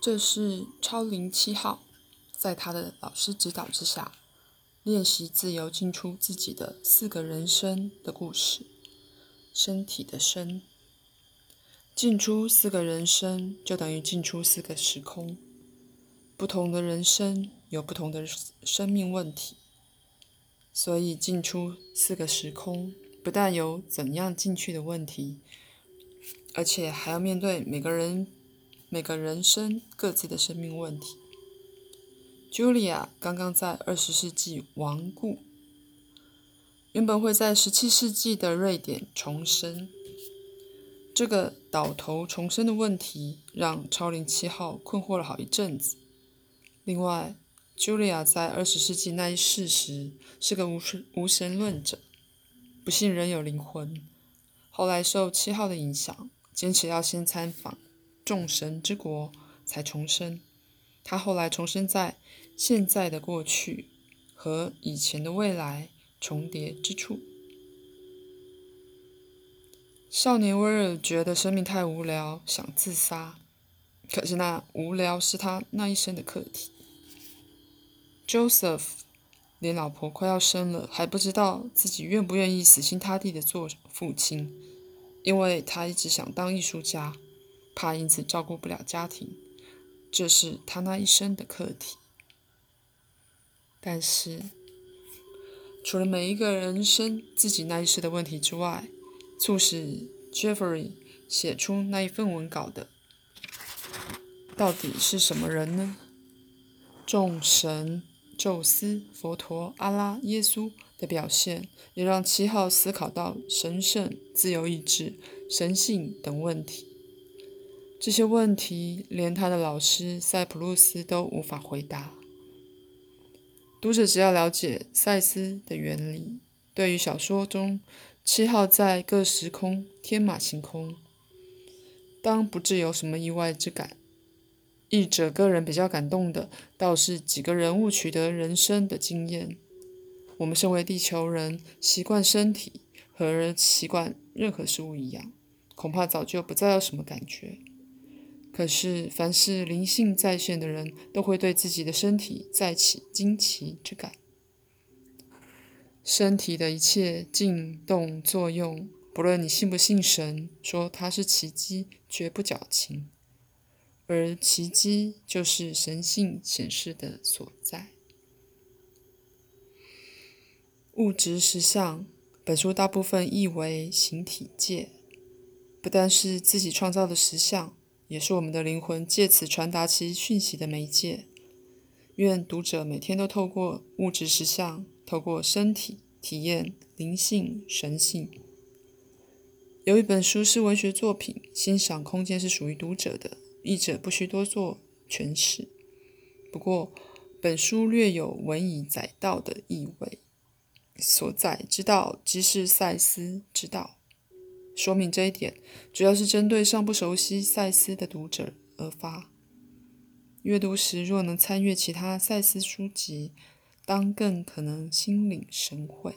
这是超灵七号，在他的老师指导之下，练习自由进出自己的四个人生的故事。身体的身，进出四个人生，就等于进出四个时空。不同的人生有不同的生命问题，所以进出四个时空，不但有怎样进去的问题，而且还要面对每个人。每个人生各自的生命问题。Julia 刚刚在二十世纪亡故，原本会在十七世纪的瑞典重生。这个倒头重生的问题让超灵七号困惑了好一阵子。另外，Julia 在二十世纪那一世时是个无神无神论者，不信人有灵魂。后来受七号的影响，坚持要先参访。众神之国才重生，他后来重生在现在的过去和以前的未来重叠之处。少年威尔觉得生命太无聊，想自杀，可是那无聊是他那一生的课题。Joseph 连老婆快要生了，还不知道自己愿不愿意死心塌地的做父亲，因为他一直想当艺术家。怕因此照顾不了家庭，这是他那一生的课题。但是，除了每一个人生自己那一世的问题之外，促使 Jeffrey 写出那一份文稿的，到底是什么人呢？众神、宙斯、佛陀、阿拉、耶稣的表现，也让七号思考到神圣、自由意志、神性等问题。这些问题，连他的老师塞浦路斯都无法回答。读者只要了解赛斯的原理，对于小说中七号在各时空天马行空，当不致有什么意外之感。译者个人比较感动的，倒是几个人物取得人生的经验。我们身为地球人，习惯身体和习惯任何事物一样，恐怕早就不再有什么感觉。可是，凡是灵性在线的人，都会对自己的身体再起惊奇之感。身体的一切静动作用，不论你信不信神，说它是奇迹，绝不矫情。而奇迹就是神性显示的所在。物质实相，本书大部分译为形体界，不但是自己创造的实相。也是我们的灵魂借此传达其讯息的媒介。愿读者每天都透过物质实相，透过身体体验灵性神性。有一本书是文学作品，欣赏空间是属于读者的，译者不需多做诠释。不过，本书略有文以载道的意味，所载之道即是赛斯之道。说明这一点，主要是针对尚不熟悉赛斯的读者而发。阅读时若能参阅其他赛斯书籍，当更可能心领神会。